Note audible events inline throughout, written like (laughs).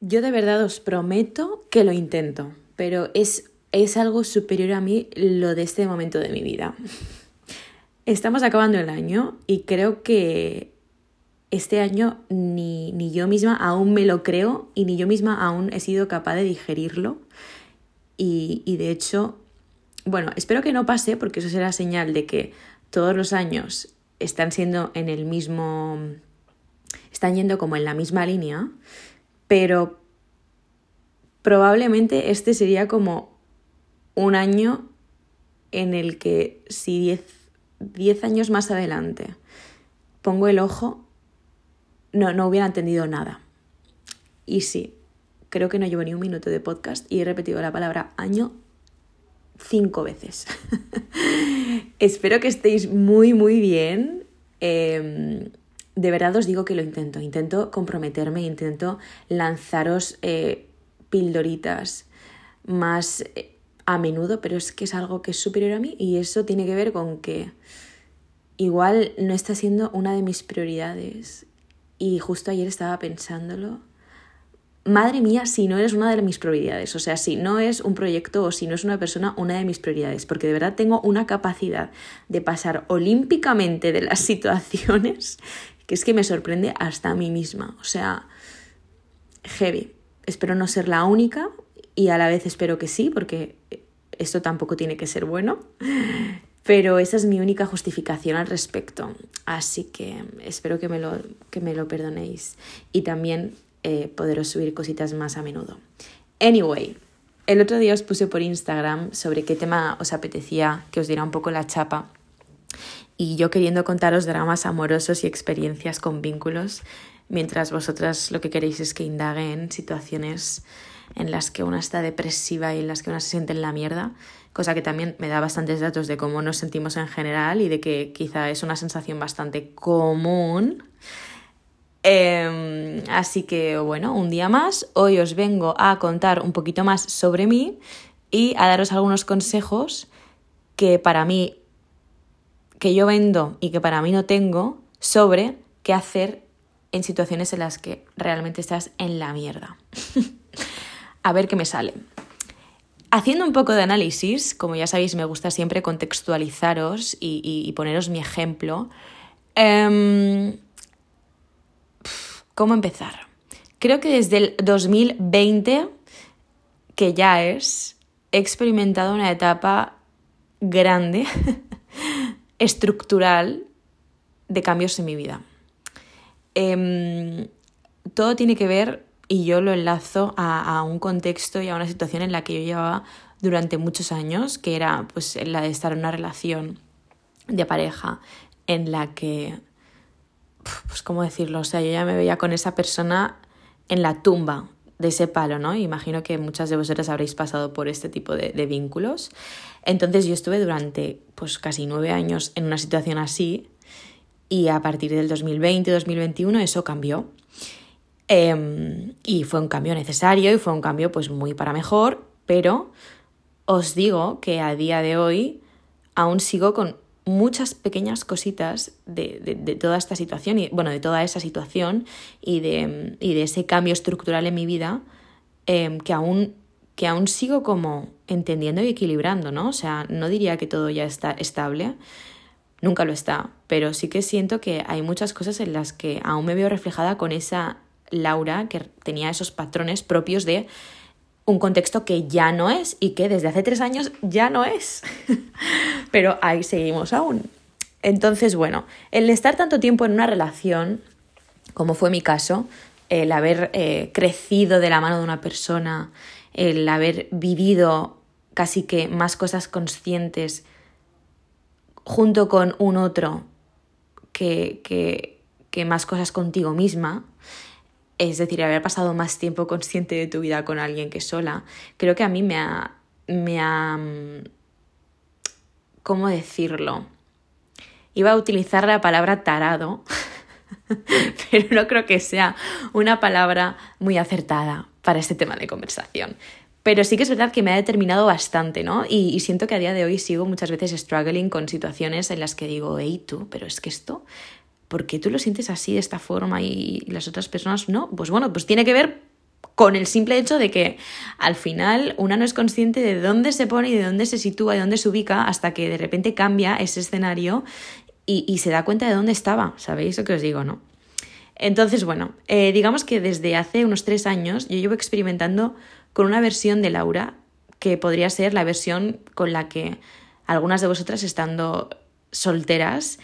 Yo de verdad os prometo que lo intento, pero es, es algo superior a mí lo de este momento de mi vida. (laughs) Estamos acabando el año y creo que este año ni, ni, yo misma aún me lo creo y ni yo misma aún he sido capaz de digerirlo. Y, y, de hecho, bueno, espero que no pase porque eso será señal de que todos los años están siendo en el mismo, están yendo como en la misma línea, pero probablemente este sería como un año en el que si 10 años más adelante pongo el ojo, no, no hubiera entendido nada. Y sí, creo que no llevo ni un minuto de podcast y he repetido la palabra año cinco veces. (laughs) Espero que estéis muy, muy bien. Em, de verdad os digo que lo intento. Intento comprometerme, intento lanzaros eh, pildoritas más eh, a menudo, pero es que es algo que es superior a mí y eso tiene que ver con que igual no está siendo una de mis prioridades. Y justo ayer estaba pensándolo madre mía, si no eres una de mis prioridades, o sea, si no es un proyecto o si no es una persona, una de mis prioridades, porque de verdad tengo una capacidad de pasar olímpicamente de las (laughs) situaciones que es que me sorprende hasta a mí misma, o sea, heavy. Espero no ser la única y a la vez espero que sí, porque esto tampoco tiene que ser bueno. Pero esa es mi única justificación al respecto. Así que espero que me lo, que me lo perdonéis. Y también eh, poderos subir cositas más a menudo. Anyway, el otro día os puse por Instagram sobre qué tema os apetecía que os diera un poco la chapa y yo queriendo contaros dramas amorosos y experiencias con vínculos, mientras vosotras lo que queréis es que indague en situaciones en las que una está depresiva y en las que una se siente en la mierda, cosa que también me da bastantes datos de cómo nos sentimos en general y de que quizá es una sensación bastante común. Em, así que bueno, un día más, hoy os vengo a contar un poquito más sobre mí y a daros algunos consejos que para mí, que yo vendo y que para mí no tengo sobre qué hacer en situaciones en las que realmente estás en la mierda. (laughs) a ver qué me sale. Haciendo un poco de análisis, como ya sabéis, me gusta siempre contextualizaros y, poneros mi ejemplo. Em, ¿Cómo empezar? Creo que desde el 2020, que ya es, he experimentado una etapa grande, (laughs) estructural, de cambios en mi vida. Em, todo tiene que ver, y yo lo enlazo a, un contexto y a una situación en la que yo llevaba durante muchos años, que era pues la de estar en una relación de pareja en la que pues cómo decirlo, o sea, yo ya me veía con esa persona en la tumba de ese palo, ¿no? Imagino que muchas de vosotras habréis pasado por este tipo de, vínculos. Entonces yo estuve durante pues casi nueve años en una situación así y a partir del 2020-2021 eso cambió. Em, y fue un cambio necesario y fue un cambio pues muy para mejor, pero os digo que a día de hoy aún sigo con muchas pequeñas cositas de, de, toda esta situación, y, bueno, de toda esa situación y de, y de ese cambio estructural en mi vida em, que, aún, que aún sigo como entendiendo y equilibrando, ¿no? O sea, no diría que todo ya está estable, nunca lo está, pero sí que siento que hay muchas cosas en las que aún me veo reflejada con esa Laura que tenía esos patrones propios de un contexto que ya no es y que desde hace tres años ya no es. (laughs) Pero ahí seguimos aún. Entonces, bueno, el estar tanto tiempo en una relación, como fue mi caso, el haber eh, crecido de la mano de una persona, el haber vivido casi que más cosas conscientes junto con un otro que, que, que más cosas contigo misma, es decir, haber pasado más tiempo consciente de tu vida con alguien que sola, creo que a mí me ha... Me ha ¿Cómo decirlo? Iba a utilizar la palabra tarado, (laughs) pero no creo que sea una palabra muy acertada para este tema de conversación. Pero sí que es verdad que me ha determinado bastante, ¿no? Y, y, siento que a día de hoy sigo muchas veces struggling con situaciones en las que digo, hey tú, pero es que esto ¿por qué tú lo sientes así, de esta forma y las otras personas no? Pues bueno, pues tiene que ver con el simple hecho de que al final una no es consciente de dónde se pone y de dónde se sitúa y dónde se ubica hasta que de repente cambia ese escenario y, se da cuenta de dónde estaba, ¿sabéis lo que os digo, no? Entonces, bueno, eh, digamos que desde hace unos tres años yo llevo experimentando con una versión de Laura que podría ser la versión con la que algunas de vosotras estando solteras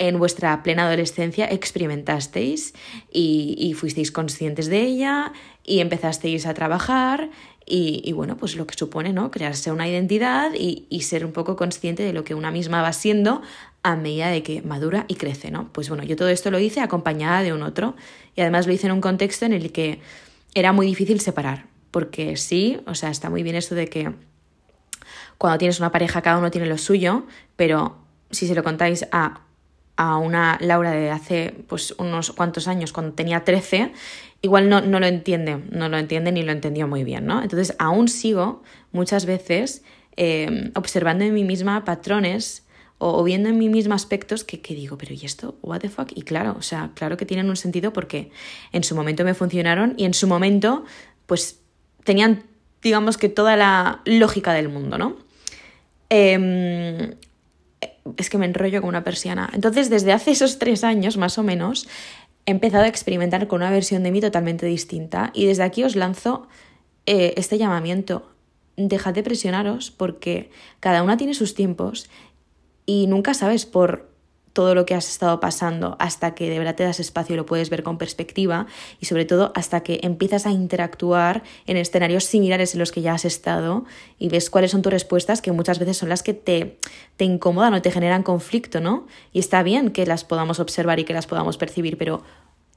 en vuestra plena adolescencia experimentasteis y, fuisteis conscientes de ella y empezasteis a trabajar y, bueno, pues lo que supone, ¿no? Crearse una identidad y, y, ser un poco consciente de lo que una misma va siendo a medida de que madura y crece, ¿no? Pues bueno, yo todo esto lo hice acompañada de un otro y además lo hice en un contexto en el que era muy difícil separar, porque sí, o sea, está muy bien esto de que cuando tienes una pareja cada uno tiene lo suyo, pero si se lo contáis a a una Laura de hace pues unos cuantos años, cuando tenía 13, igual no, no lo entiende, no lo entiende ni lo entendió muy bien, ¿no? Entonces aún sigo muchas veces eh, observando en mí misma patrones o, viendo en mí misma aspectos que, que, digo, pero ¿y esto? ¿What the fuck? Y claro, o sea, claro que tienen un sentido porque en su momento me funcionaron y en su momento pues tenían, digamos que toda la lógica del mundo, ¿no? Eh, es que me enrollo como una persiana. Entonces, desde hace esos tres años, más o menos, he empezado a experimentar con una versión de mí totalmente distinta. Y desde aquí os lanzo eh, este llamamiento. Dejad de presionaros porque cada una tiene sus tiempos y nunca sabes por todo lo que has estado pasando hasta que de verdad te das espacio y lo puedes ver con perspectiva y sobre todo hasta que empiezas a interactuar en escenarios similares en los que ya has estado y ves cuáles son tus respuestas que muchas veces son las que te, te incomodan o te generan conflicto, ¿no? Y está bien que las podamos observar y que las podamos percibir, pero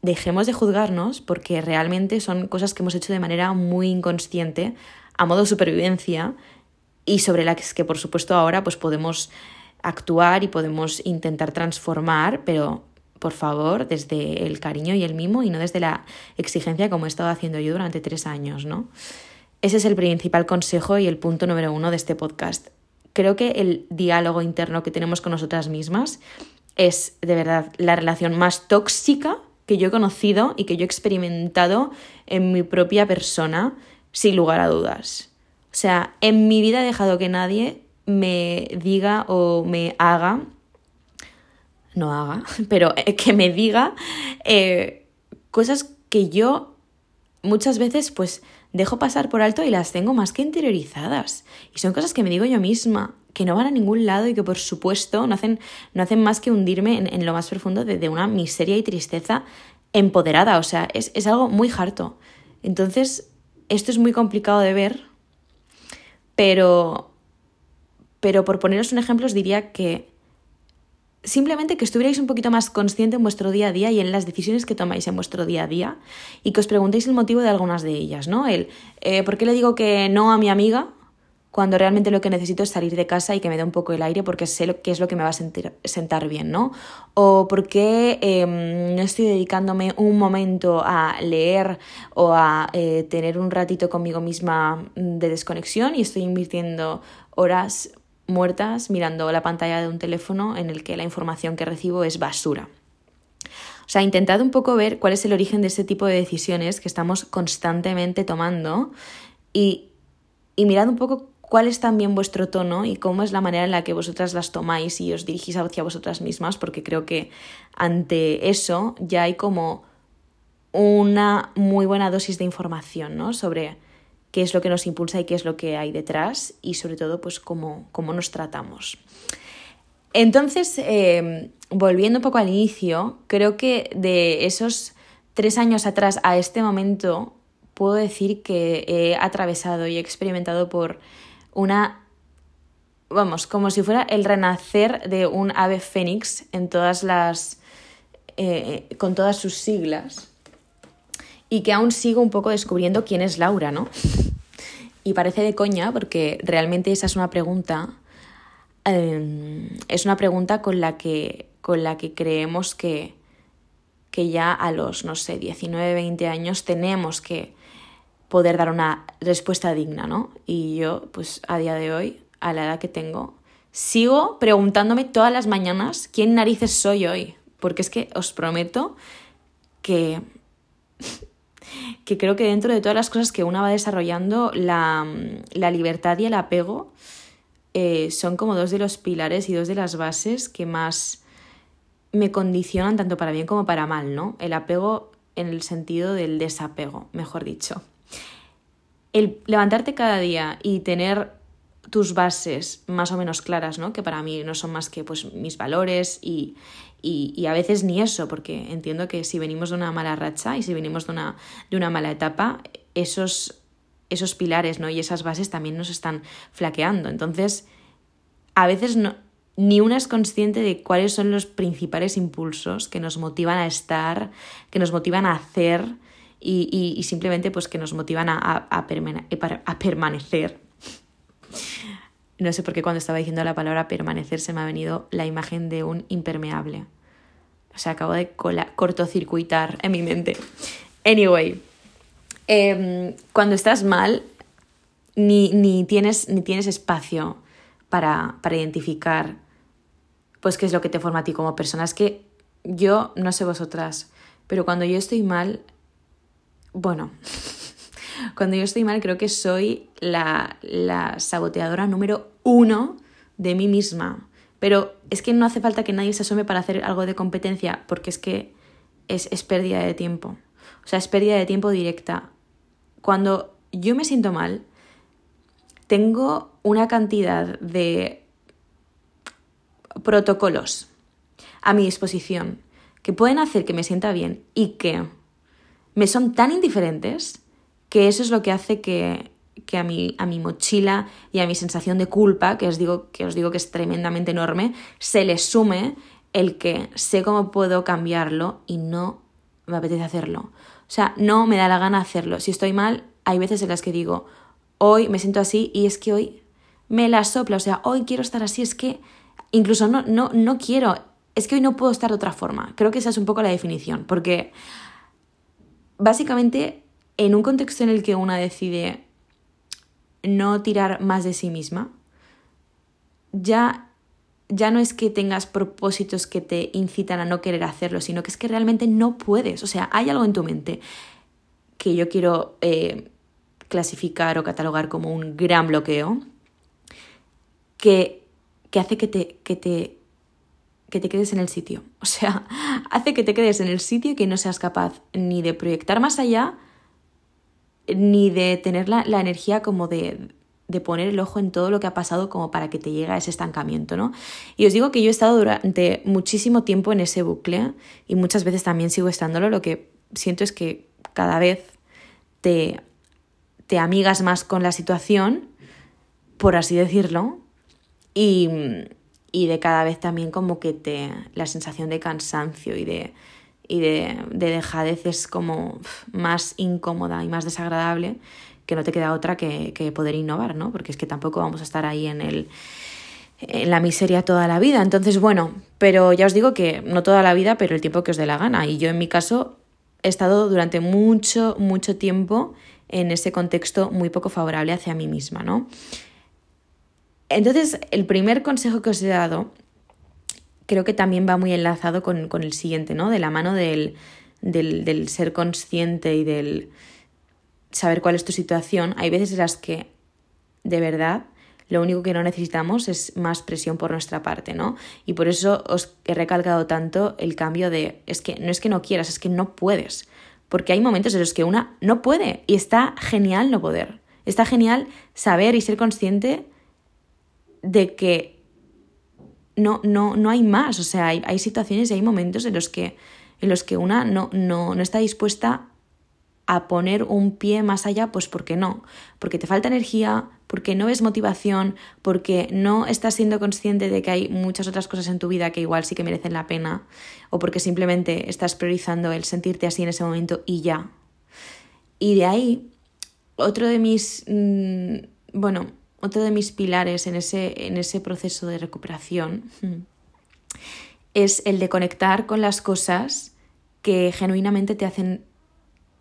dejemos de juzgarnos porque realmente son cosas que hemos hecho de manera muy inconsciente, a modo supervivencia y sobre las que por supuesto ahora pues podemos actuar y podemos intentar transformar, pero por favor, desde el cariño y el mimo y no desde la exigencia como he estado haciendo yo durante tres años, ¿no? Ese es el principal consejo y el punto número uno de este podcast. Creo que el diálogo interno que tenemos con nosotras mismas es de verdad la relación más tóxica que yo he conocido y que yo he experimentado en mi propia persona, sin lugar a dudas. O sea, en mi vida he dejado que nadie me diga o me haga, no haga, (laughs) pero eh, que me diga eh, cosas que yo muchas veces pues dejo pasar por alto y las tengo más que interiorizadas. Y son cosas que me digo yo misma, que no van a ningún lado y que por supuesto no hacen, no hacen más que hundirme en, lo más profundo de, una miseria y tristeza empoderada. O sea, es, es algo muy harto. Entonces, esto es muy complicado de ver, pero pero por poneros un ejemplo os diría que simplemente que estuvierais un poquito más consciente en vuestro día a día y en las decisiones que tomáis en vuestro día a día y que os preguntéis el motivo de algunas de ellas, ¿no? El, eh, ¿por qué le digo que no a mi amiga cuando realmente lo que necesito es salir de casa y que me dé un poco el aire porque sé lo, qué es lo que me va a sentar bien, ¿no? O por qué em, no estoy dedicándome un momento a leer o a eh, tener un ratito conmigo misma de desconexión y estoy invirtiendo horas muertas mirando la pantalla de un teléfono en el que la información que recibo es basura. O sea, intentad un poco ver cuál es el origen de ese tipo de decisiones que estamos constantemente tomando y, y mirad un poco cuál es también vuestro tono y cómo es la manera en la que vosotras las tomáis y os dirigís hacia vosotras mismas, porque creo que ante eso ya hay como una muy buena dosis de información, ¿no? Sobre qué es lo que nos impulsa y qué es lo que hay detrás y sobre todo pues cómo, cómo nos tratamos. Entonces, em, volviendo un poco al inicio, creo que de esos tres años atrás a este momento puedo decir que he atravesado y he experimentado por una, vamos, como si fuera el renacer de un ave fénix en todas las, eh, con todas sus siglas y que aún sigo un poco descubriendo quién es Laura, ¿no? Y parece de coña porque realmente esa es una pregunta, em, es una pregunta con la que, con la que creemos que, que ya a los, no sé, 19, 20 años tenemos que poder dar una respuesta digna, ¿no? Y yo, pues a día de hoy, a la edad que tengo, sigo preguntándome todas las mañanas quién narices soy hoy, porque es que os prometo que que creo que dentro de todas las cosas que una va desarrollando, la, la libertad y el apego eh, son como dos de los pilares y dos de las bases que más me condicionan tanto para bien como para mal, ¿no? El apego en el sentido del desapego, mejor dicho. El levantarte cada día y tener tus bases más o menos claras, ¿no? Que para mí no son más que pues mis valores y, y, a veces ni eso, porque entiendo que si venimos de una mala racha y si venimos de una, de una mala etapa, esos, esos pilares ¿no? y esas bases también nos están flaqueando. Entonces, a veces no, ni una es consciente de cuáles son los principales impulsos que nos motivan a estar, que nos motivan a hacer y, y, simplemente pues que nos motivan a, a permanecer. No sé por qué cuando estaba diciendo la palabra permanecer se me ha venido la imagen de un impermeable. O sea, acabo de cortocircuitar en mi mente. Anyway, em, cuando estás mal, ni, ni, tienes, ni tienes espacio para, para identificar pues qué es lo que te forma a ti como persona. Es que yo, no sé vosotras, pero cuando yo estoy mal, bueno, cuando yo estoy mal creo que soy la, la saboteadora número uno de mí misma. Pero es que no hace falta que nadie se asome para hacer algo de competencia, porque es que es, es pérdida de tiempo. O sea, es pérdida de tiempo directa. Cuando yo me siento mal, tengo una cantidad de protocolos a mi disposición que pueden hacer que me sienta bien y que me son tan indiferentes que eso es lo que hace que, que a, mi, a mi mochila y a mi sensación de culpa, que os, digo, que os digo que es tremendamente enorme, se le sume el que sé cómo puedo cambiarlo y no me apetece hacerlo. O sea, no me da la gana hacerlo. Si estoy mal, hay veces en las que digo, hoy me siento así y es que hoy me la sopla, o sea, hoy quiero estar así, es que incluso no, no, no quiero, es que hoy no puedo estar de otra forma. Creo que esa es un poco la definición, porque básicamente en un contexto en el que una decide no tirar más de sí misma, ya, ya no es que tengas propósitos que te incitan a no querer hacerlo, sino que es que realmente no puedes. O sea, hay algo en tu mente que yo quiero eh, clasificar o catalogar como un gran bloqueo que, que hace que te, que, te, que te quedes en el sitio. O sea, (laughs) hace que te quedes en el sitio y que no seas capaz ni de proyectar más allá, ni de tener la, energía como de, de poner el ojo en todo lo que ha pasado como para que te llegue a ese estancamiento, ¿no? Y os digo que yo he estado durante muchísimo tiempo en ese bucle y muchas veces también sigo estándolo, lo que siento es que cada vez te, te amigas más con la situación, por así decirlo, y, y de cada vez también como que te la sensación de cansancio y de y de, de dejadez es como más incómoda y más desagradable que no te queda otra que, que, poder innovar, ¿no? Porque es que tampoco vamos a estar ahí en el en la miseria toda la vida. Entonces, bueno, pero ya os digo que no toda la vida, pero el tiempo que os dé la gana. Y yo en mi caso he estado durante mucho, mucho tiempo en ese contexto muy poco favorable hacia mí misma, ¿no? Entonces, el primer consejo que os he dado creo que también va muy enlazado con, el siguiente, ¿no? De la mano del, del, ser consciente y del saber cuál es tu situación. Hay veces en las que, de verdad, lo único que no necesitamos es más presión por nuestra parte, ¿no? Y por eso os he recalcado tanto el cambio de, es que no es que no quieras, es que no puedes. Porque hay momentos en los que una no puede y está genial no poder. Está genial saber y ser consciente de que no, no, no hay más. O sea, hay, hay, situaciones y hay momentos en los que, en los que una no, no, no está dispuesta a poner un pie más allá, pues porque no, porque te falta energía, porque no ves motivación, porque no estás siendo consciente de que hay muchas otras cosas en tu vida que igual sí que merecen la pena, o porque simplemente estás priorizando el sentirte así en ese momento y ya. Y de ahí, otro de mis, mm, bueno, otro de mis pilares en ese, en ese proceso de recuperación (laughs) es el de conectar con las cosas que genuinamente te hacen,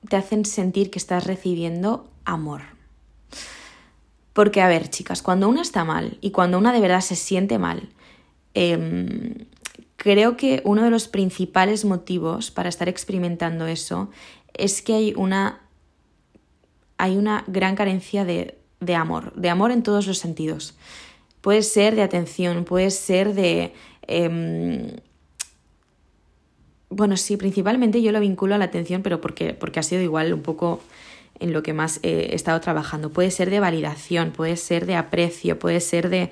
te hacen sentir que estás recibiendo amor. Porque, a ver, chicas, cuando una está mal y cuando una de verdad se siente mal, em, creo que uno de los principales motivos para estar experimentando eso es que hay una hay una gran carencia de, de amor, de amor en todos los sentidos. Puede ser de atención, puede ser de... Em, bueno, sí, principalmente yo lo vinculo a la atención, pero porque, porque ha sido igual un poco en lo que más he estado trabajando. Puede ser de validación, puede ser de aprecio, puede ser de...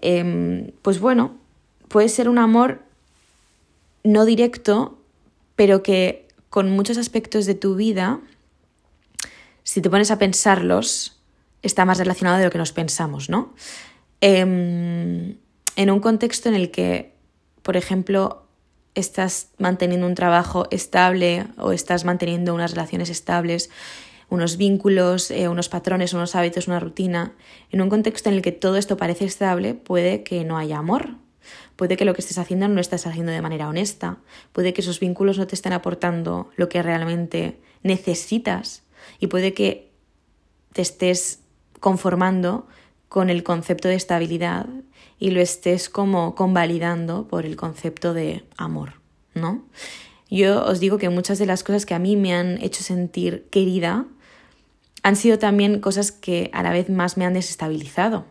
Em, pues bueno, puede ser un amor no directo, pero que con muchos aspectos de tu vida, si te pones a pensarlos, está más relacionado de lo que nos pensamos, ¿no? Em, en un contexto en el que, por ejemplo, estás manteniendo un trabajo estable o estás manteniendo unas relaciones estables, unos vínculos, eh, unos patrones, unos hábitos, una rutina, en un contexto en el que todo esto parece estable, puede que no haya amor, puede que lo que estés haciendo no lo estés haciendo de manera honesta, puede que esos vínculos no te estén aportando lo que realmente necesitas. Y puede que te estés conformando con el concepto de estabilidad y lo estés como convalidando por el concepto de amor, ¿no? Yo os digo que muchas de las cosas que a mí me han hecho sentir querida han sido también cosas que a la vez más me han desestabilizado.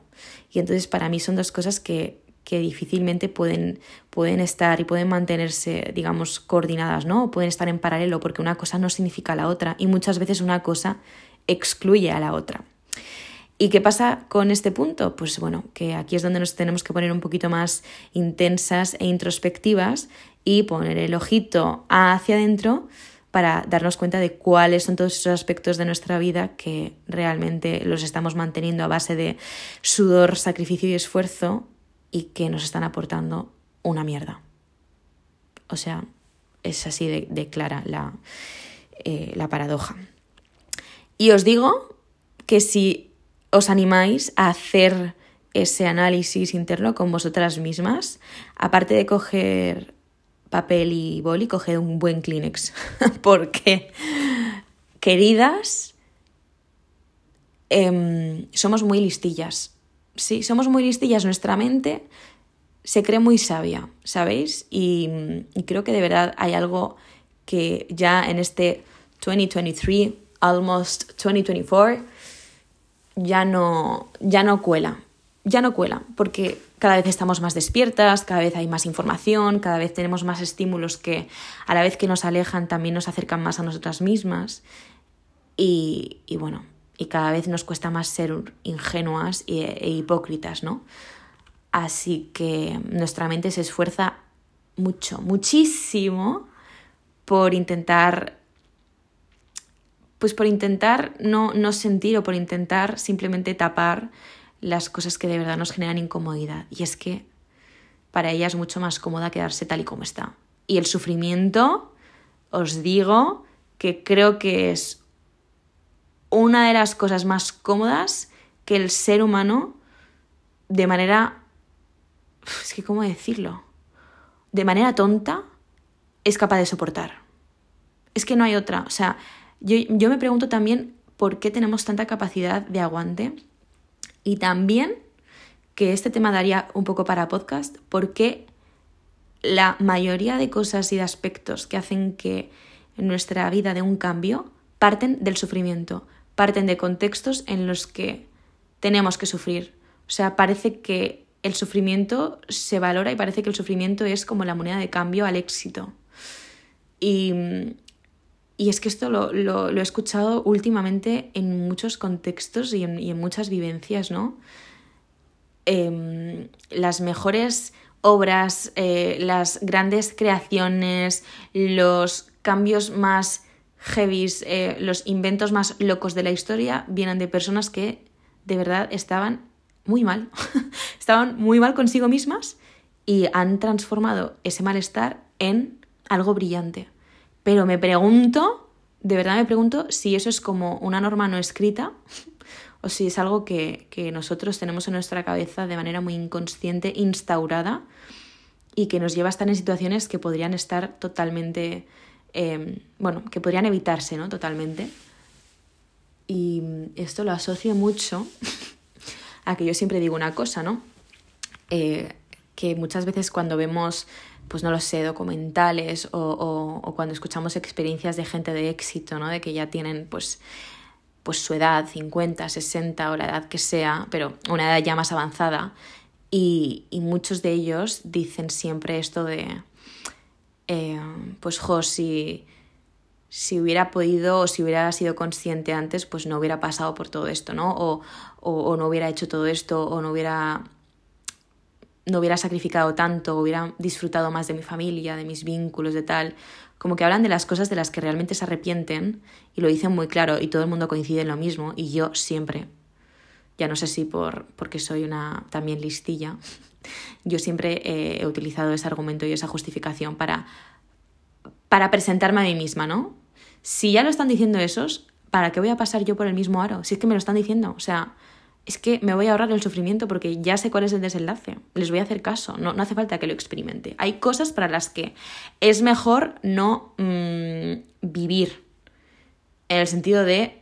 Y entonces para mí son dos cosas que, que difícilmente pueden, pueden estar y pueden mantenerse, digamos, coordinadas, ¿no? O pueden estar en paralelo porque una cosa no significa la otra y muchas veces una cosa excluye a la otra. ¿Y qué pasa con este punto? Pues bueno, que aquí es donde nos tenemos que poner un poquito más intensas e introspectivas y poner el ojito hacia adentro para darnos cuenta de cuáles son todos esos aspectos de nuestra vida que realmente los estamos manteniendo a base de sudor, sacrificio y esfuerzo y que nos están aportando una mierda. O sea, es así de, clara la, eh, la paradoja. Y os digo que si os animáis a hacer ese análisis interno con vosotras mismas, aparte de coger papel y boli, coged un buen Kleenex. (laughs) Porque, queridas, em, somos muy listillas. Sí, somos muy listillas. Nuestra mente se cree muy sabia, ¿sabéis? Y, y creo que de verdad hay algo que ya en este 2023, almost 2024, ya no, ya no cuela, ya no cuela, porque cada vez estamos más despiertas, cada vez hay más información, cada vez tenemos más estímulos que a la vez que nos alejan también nos acercan más a nosotras mismas y, y bueno, y cada vez nos cuesta más ser ingenuas e, e hipócritas, ¿no? Así que nuestra mente se esfuerza mucho, muchísimo por intentar pues por intentar no, no sentir o por intentar simplemente tapar las cosas que de verdad nos generan incomodidad. Y es que para ella es mucho más cómoda quedarse tal y como está. Y el sufrimiento, os digo que creo que es una de las cosas más cómodas que el ser humano de manera... Es que, ¿cómo decirlo? De manera tonta es capaz de soportar. Es que no hay otra. O sea, yo, me pregunto también por qué tenemos tanta capacidad de aguante y también, que este tema daría un poco para podcast, por qué la mayoría de cosas y de aspectos que hacen que nuestra vida dé un cambio parten del sufrimiento, parten de contextos en los que tenemos que sufrir. O sea, parece que el sufrimiento se valora y parece que el sufrimiento es como la moneda de cambio al éxito. Y y es que esto lo, he escuchado últimamente en muchos contextos y en, muchas vivencias, ¿no? Em, las mejores obras, eh, las grandes creaciones, los cambios más heavies, eh, los inventos más locos de la historia vienen de personas que de verdad estaban muy mal, (laughs) estaban muy mal consigo mismas y han transformado ese malestar en algo brillante. Pero me pregunto, de verdad me pregunto si eso es como una norma no escrita (laughs) o si es algo que, nosotros tenemos en nuestra cabeza de manera muy inconsciente, instaurada y que nos lleva a estar en situaciones que podrían estar totalmente, em, bueno, que podrían evitarse, ¿no? Totalmente. Y esto lo asocio mucho (laughs) a que yo siempre digo una cosa, ¿no? Eh, que muchas veces cuando vemos pues no lo sé, documentales o, o, cuando escuchamos experiencias de gente de éxito, ¿no? De que ya tienen pues pues su edad, 50, 60 o la edad que sea, pero una edad ya más avanzada, y, muchos de ellos dicen siempre esto de, eh, pues jo, si, si hubiera podido o si hubiera sido consciente antes, pues no hubiera pasado por todo esto, ¿no? O, o, no hubiera hecho todo esto, o no hubiera, no hubiera sacrificado tanto, hubiera disfrutado más de mi familia, de mis vínculos, de tal. Como que hablan de las cosas de las que realmente se arrepienten y lo dicen muy claro y todo el mundo coincide en lo mismo y yo siempre ya no sé si por, porque soy una también listilla, (laughs) yo siempre he utilizado ese argumento y esa justificación para, para presentarme a mí misma, ¿no? Si ya lo están diciendo esos, ¿para qué voy a pasar yo por el mismo aro? Si es que me lo están diciendo, o sea, es que me voy a ahorrar el sufrimiento porque ya sé cuál es el desenlace. Les voy a hacer caso, no, no hace falta que lo experimente. Hay cosas para las que es mejor no mm, vivir, en el sentido de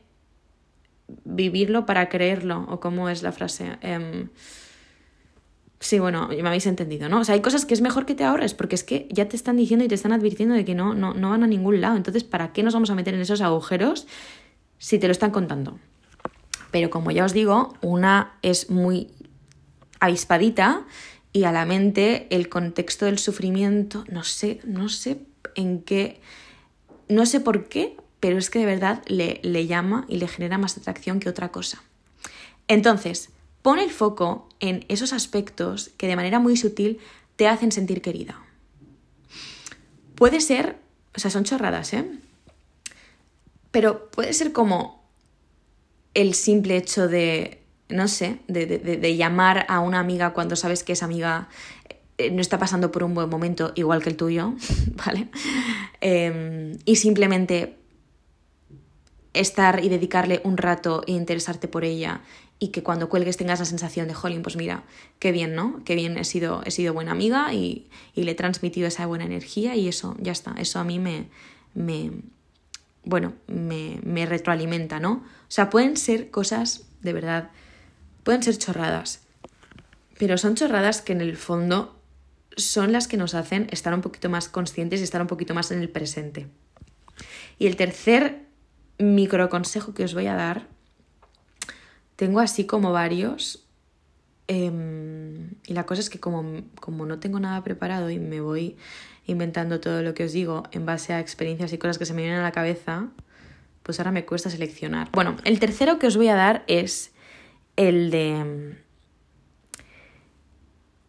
vivirlo para creerlo, o cómo es la frase. Em, sí, bueno, me habéis entendido, ¿no? O sea, hay cosas que es mejor que te ahorres, porque es que ya te están diciendo y te están advirtiendo de que no, no, no van a ningún lado. Entonces, ¿para qué nos vamos a meter en esos agujeros si te lo están contando? Pero como ya os digo, una es muy avispadita y a la mente el contexto del sufrimiento, no sé, no sé en qué, no sé por qué, pero es que de verdad le, le llama y le genera más atracción que otra cosa. Entonces, pone el foco en esos aspectos que de manera muy sutil te hacen sentir querida. Puede ser, o sea, son chorradas, ¿eh? Pero puede ser como el simple hecho de, no sé, de, de, llamar a una amiga cuando sabes que esa amiga eh, no está pasando por un buen momento igual que el tuyo, (laughs) ¿vale? Em, y simplemente estar y dedicarle un rato e interesarte por ella y que cuando cuelgues tengas la sensación de, jolín, pues mira, qué bien, ¿no? Qué bien he sido, he sido buena amiga y, le he transmitido esa buena energía y eso, ya está, eso a mí me, me bueno, me, me retroalimenta, ¿no? O sea, pueden ser cosas, de verdad, pueden ser chorradas, pero son chorradas que en el fondo son las que nos hacen estar un poquito más conscientes y estar un poquito más en el presente. Y el tercer micro consejo que os voy a dar, tengo así como varios. Em, y la cosa es que como, como no tengo nada preparado y me voy inventando todo lo que os digo en base a experiencias y cosas que se me vienen a la cabeza, pues ahora me cuesta seleccionar. Bueno, el tercero que os voy a dar es el de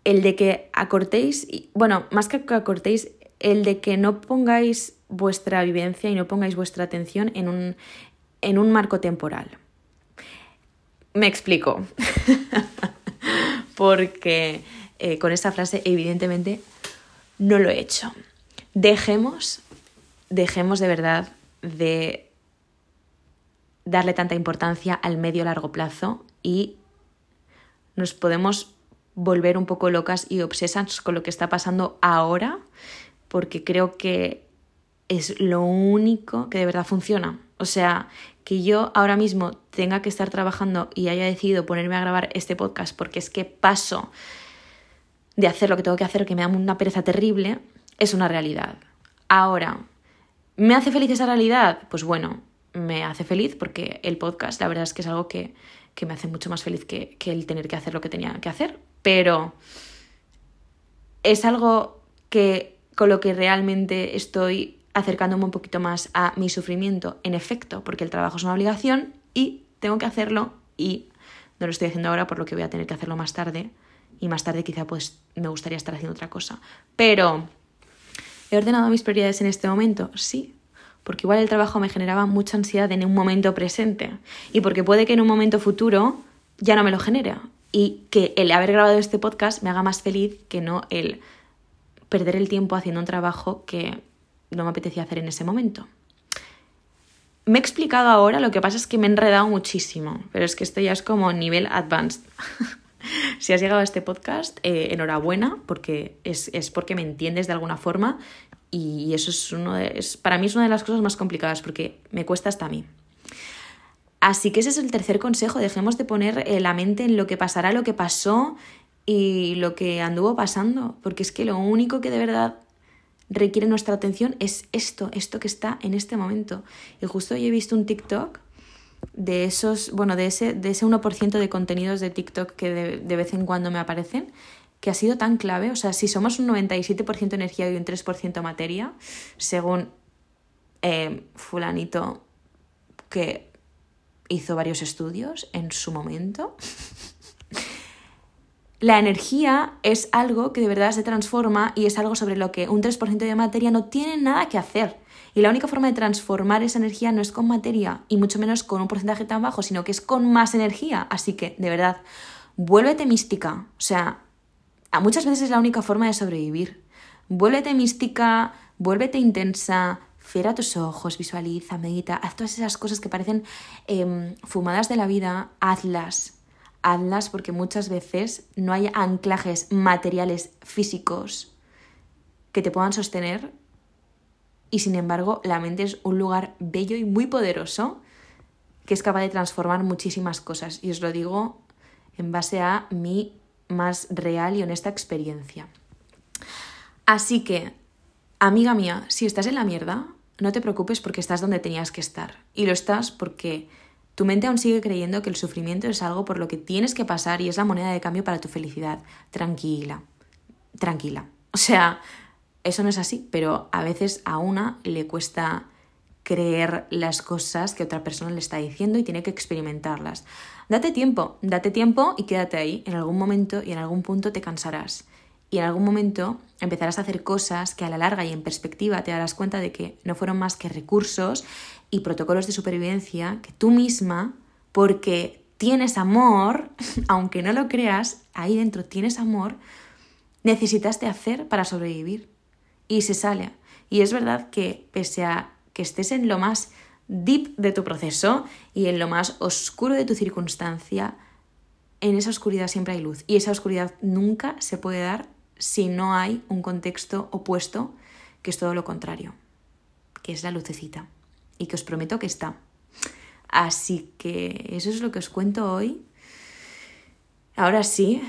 el de que acortéis, bueno, más que acortéis, el de que no pongáis vuestra vivencia y no pongáis vuestra atención en un, en un marco temporal. Me explico. (laughs) Porque eh, con esta frase evidentemente no lo he hecho. Dejemos, dejemos de verdad de darle tanta importancia al medio largo plazo y nos podemos volver un poco locas y obsesas con lo que está pasando ahora, porque creo que es lo único que de verdad funciona. O sea, que yo ahora mismo tenga que estar trabajando y haya decidido ponerme a grabar este podcast porque es que paso de hacer lo que tengo que hacer, que me da una pereza terrible, es una realidad. Ahora, ¿me hace feliz esa realidad? Pues bueno, me hace feliz porque el podcast, la verdad es que es algo que, que me hace mucho más feliz que, que el tener que hacer lo que tenía que hacer. Pero es algo que con lo que realmente estoy acercándome un poquito más a mi sufrimiento, en efecto, porque el trabajo es una obligación y tengo que hacerlo y no lo estoy haciendo ahora por lo que voy a tener que hacerlo más tarde y más tarde quizá pues me gustaría estar haciendo otra cosa. Pero ¿he ordenado mis prioridades en este momento? Sí, porque igual el trabajo me generaba mucha ansiedad en un momento presente y porque puede que en un momento futuro ya no me lo genere y que el haber grabado este podcast me haga más feliz que no el perder el tiempo haciendo un trabajo que no me apetecía hacer en ese momento. Me he explicado ahora, lo que pasa es que me he enredado muchísimo, pero es que esto ya es como nivel advanced. (laughs) (laughs) si has llegado a este podcast, eh, enhorabuena, porque es, porque me entiendes de alguna forma y eso es uno de, es, para mí es una de las cosas más complicadas porque me cuesta hasta a mí. Así que ese es el tercer consejo, dejemos de poner eh, la mente en lo que pasará, lo que pasó y lo que anduvo pasando, porque es que lo único que de verdad requiere nuestra atención es esto, esto que está en este momento. Y justo hoy he visto un TikTok de esos, bueno, de ese, de ese 1% de contenidos de TikTok que de, de, vez en cuando me aparecen, que ha sido tan clave. O sea, si somos un 97% energía y un 3% materia, según eh, fulanito que hizo varios estudios en su momento, (laughs) la energía es algo que de verdad se transforma y es algo sobre lo que un 3% de materia no tiene nada que hacer. Y la única forma de transformar esa energía no es con materia, y mucho menos con un porcentaje tan bajo, sino que es con más energía. Así que, de verdad, vuélvete mística. O sea, muchas veces es la única forma de sobrevivir. Vuélvete mística, vuélvete intensa, cierra tus ojos, visualiza, medita, haz todas esas cosas que parecen em, fumadas de la vida, hazlas. Hazlas porque muchas veces no hay anclajes materiales físicos que te puedan sostener y sin embargo la mente es un lugar bello y muy poderoso que es capaz de transformar muchísimas cosas. Y os lo digo en base a mi más real y honesta experiencia. Así que, amiga mía, si estás en la mierda, no te preocupes porque estás donde tenías que estar. Y lo estás porque tu mente aún sigue creyendo que el sufrimiento es algo por lo que tienes que pasar y es la moneda de cambio para tu felicidad. Tranquila, tranquila. O sea, eso no es así, pero a veces a una le cuesta creer las cosas que otra persona le está diciendo y tiene que experimentarlas. Date tiempo, date tiempo y quédate ahí. En algún momento y en algún punto te cansarás. Y en algún momento empezarás a hacer cosas que a la larga y en perspectiva te darás cuenta de que no fueron más que recursos y protocolos de supervivencia que tú misma, porque tienes amor, (laughs) aunque no lo creas, ahí dentro tienes amor, necesitaste hacer para sobrevivir. Y se sale. Y es verdad que pese a que estés en lo más deep de tu proceso y en lo más oscuro de tu circunstancia, en esa oscuridad siempre hay luz. Y esa oscuridad nunca se puede dar si no hay un contexto opuesto, que es todo lo contrario, que es la lucecita. Y que os prometo que está. Así que eso es lo que os cuento hoy. Ahora sí,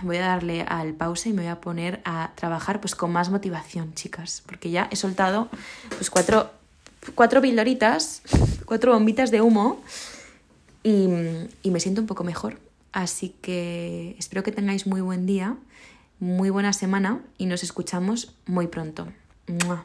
voy a darle al pausa y me voy a poner a trabajar pues con más motivación, chicas, porque ya he soltado pues cuatro cuatro pildoritas, cuatro bombitas de humo y, y me siento un poco mejor. Así que espero que tengáis muy buen día, muy buena semana y nos escuchamos muy pronto. ¡Mua!